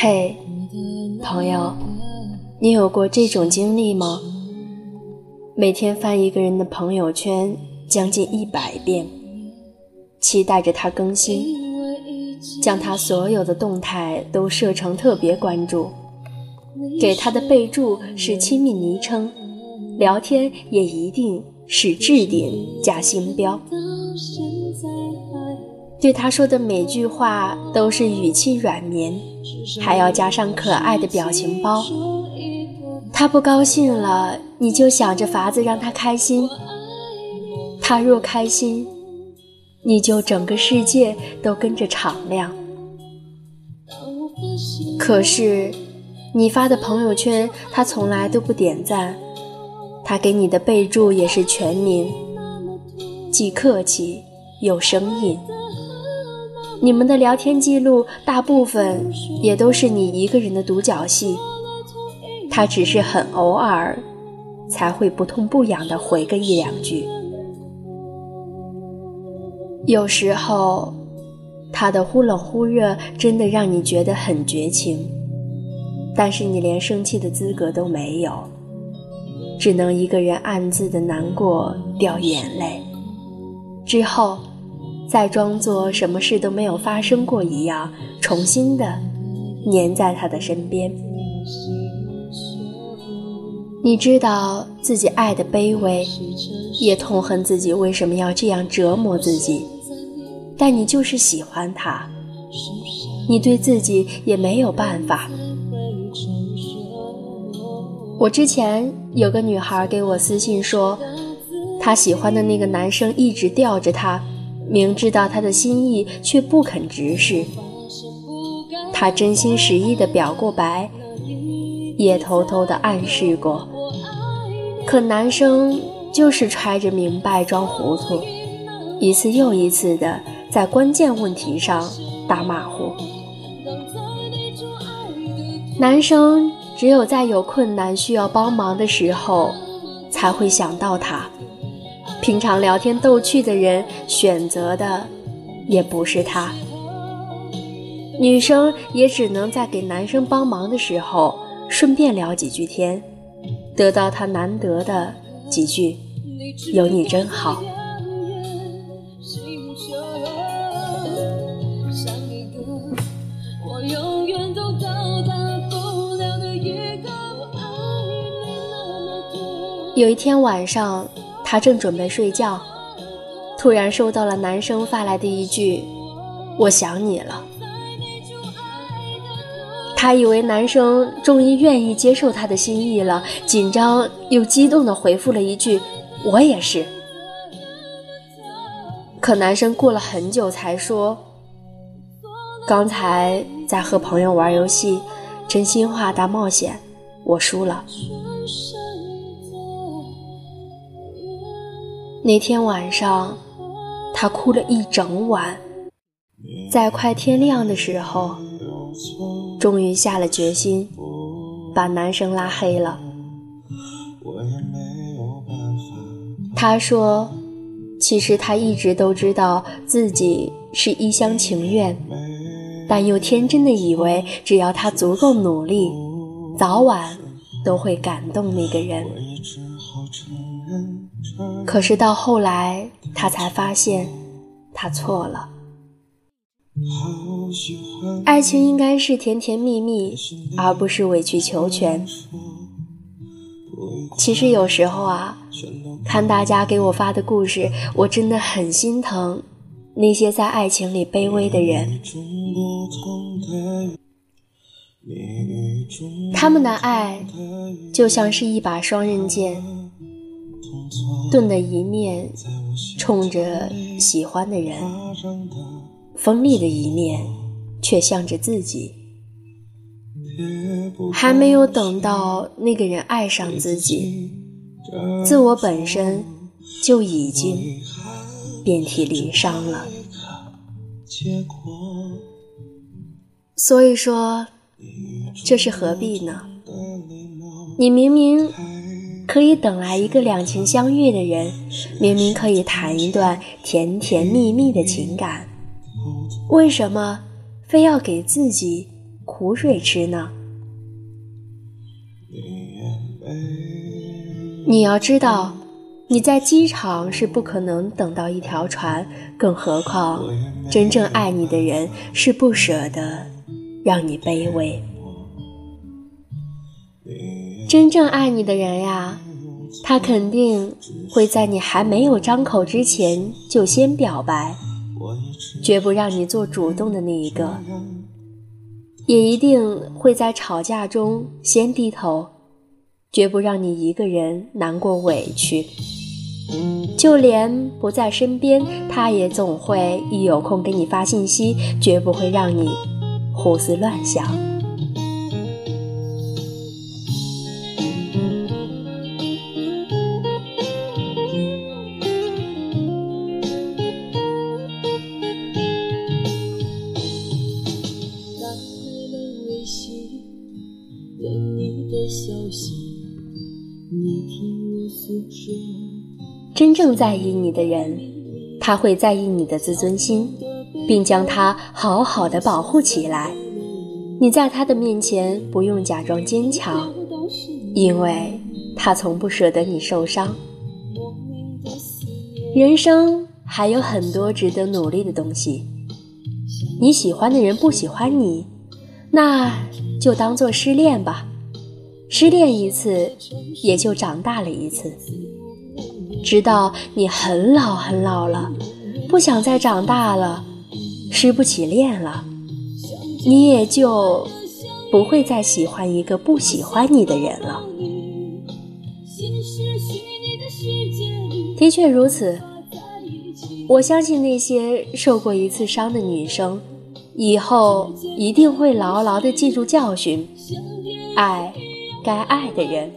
嘿，朋友，你有过这种经历吗？每天翻一个人的朋友圈将近一百遍，期待着他更新，将他所有的动态都设成特别关注，给他的备注是亲密昵称，聊天也一定是置顶加星标。对他说的每句话都是语气软绵，还要加上可爱的表情包。他不高兴了，你就想着法子让他开心。他若开心，你就整个世界都跟着敞亮。可是，你发的朋友圈他从来都不点赞，他给你的备注也是全名，既客气又生硬。你们的聊天记录大部分也都是你一个人的独角戏，他只是很偶尔才会不痛不痒的回个一两句。有时候，他的忽冷忽热真的让你觉得很绝情，但是你连生气的资格都没有，只能一个人暗自的难过掉眼泪。之后。再装作什么事都没有发生过一样，重新的黏在他的身边。你知道自己爱的卑微，也痛恨自己为什么要这样折磨自己，但你就是喜欢他，你对自己也没有办法。我之前有个女孩给我私信说，她喜欢的那个男生一直吊着她。明知道他的心意，却不肯直视。他真心实意的表过白，也偷偷的暗示过，可男生就是揣着明白装糊涂，一次又一次的在关键问题上打马虎。男生只有在有困难需要帮忙的时候，才会想到他。平常聊天逗趣的人选择的也不是他，女生也只能在给男生帮忙的时候顺便聊几句天，得到他难得的几句“有你真好”。有一天晚上。她正准备睡觉，突然收到了男生发来的一句：“我想你了。”她以为男生终于愿意接受她的心意了，紧张又激动地回复了一句：“我也是。”可男生过了很久才说：“刚才在和朋友玩游戏，真心话大冒险，我输了。”那天晚上，他哭了一整晚，在快天亮的时候，终于下了决心，把男生拉黑了。他说：“其实他一直都知道自己是一厢情愿，但又天真的以为只要他足够努力，早晚都会感动那个人。”可是到后来，他才发现，他错了。爱情应该是甜甜蜜蜜，而不是委曲求全。其实有时候啊，看大家给我发的故事，我真的很心疼那些在爱情里卑微的人。他们的爱就像是一把双刃剑。钝的一面冲着喜欢的人，锋利的一面却向着自己。还没有等到那个人爱上自己，自我本身就已经遍体鳞伤了。所以说，这是何必呢？你明明。可以等来一个两情相悦的人，明明可以谈一段甜甜蜜蜜的情感，为什么非要给自己苦水吃呢？你要知道，你在机场是不可能等到一条船，更何况真正爱你的人是不舍得让你卑微。真正爱你的人呀，他肯定会在你还没有张口之前就先表白，绝不让你做主动的那一个，也一定会在吵架中先低头，绝不让你一个人难过委屈。就连不在身边，他也总会一有空给你发信息，绝不会让你胡思乱想。真正在意你的人，他会在意你的自尊心，并将它好好的保护起来。你在他的面前不用假装坚强，因为他从不舍得你受伤。人生还有很多值得努力的东西。你喜欢的人不喜欢你，那就当做失恋吧。失恋一次，也就长大了一次。直到你很老很老了，不想再长大了，失不起恋了，你也就不会再喜欢一个不喜欢你的人了。的确如此，我相信那些受过一次伤的女生，以后一定会牢牢的记住教训，爱。该爱的人，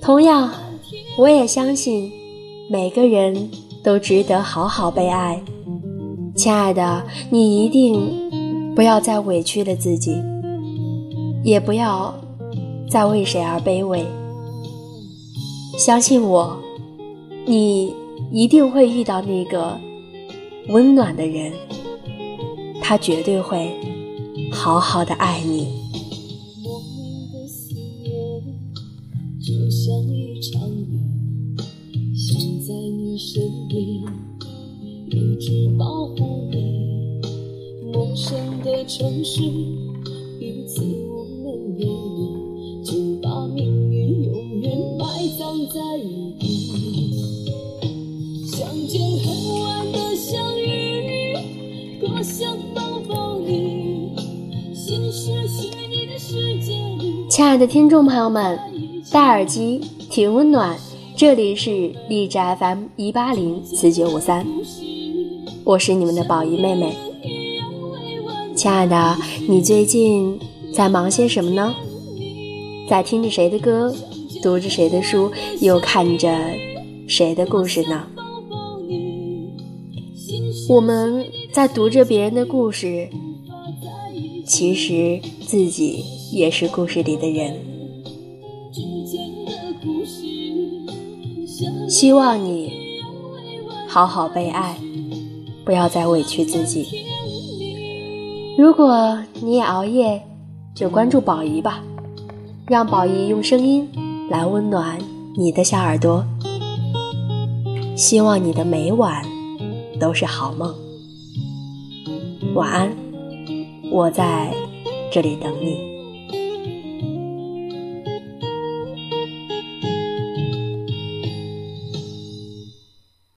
同样，我也相信每个人都值得好好被爱。亲爱的，你一定不要再委屈了自己，也不要再为谁而卑微。相信我，你一定会遇到那个温暖的人，他绝对会好好的爱你。城市，一次我们别离，就把命运永远埋葬在雨底。相见恨晚的相遇，多想抱抱你。现实虚拟的世界里，亲爱的听众朋友们，戴耳机挺温暖。这里是荔枝 FM 一八零四九五三，我是你们的宝仪妹妹。亲爱的，你最近在忙些什么呢？在听着谁的歌，读着谁的书，又看着谁的故事呢？我们在读着别人的故事，其实自己也是故事里的人。希望你好好被爱，不要再委屈自己。如果你也熬夜，就关注宝仪吧，让宝仪用声音来温暖你的小耳朵。希望你的每晚都是好梦，晚安，我在这里等你。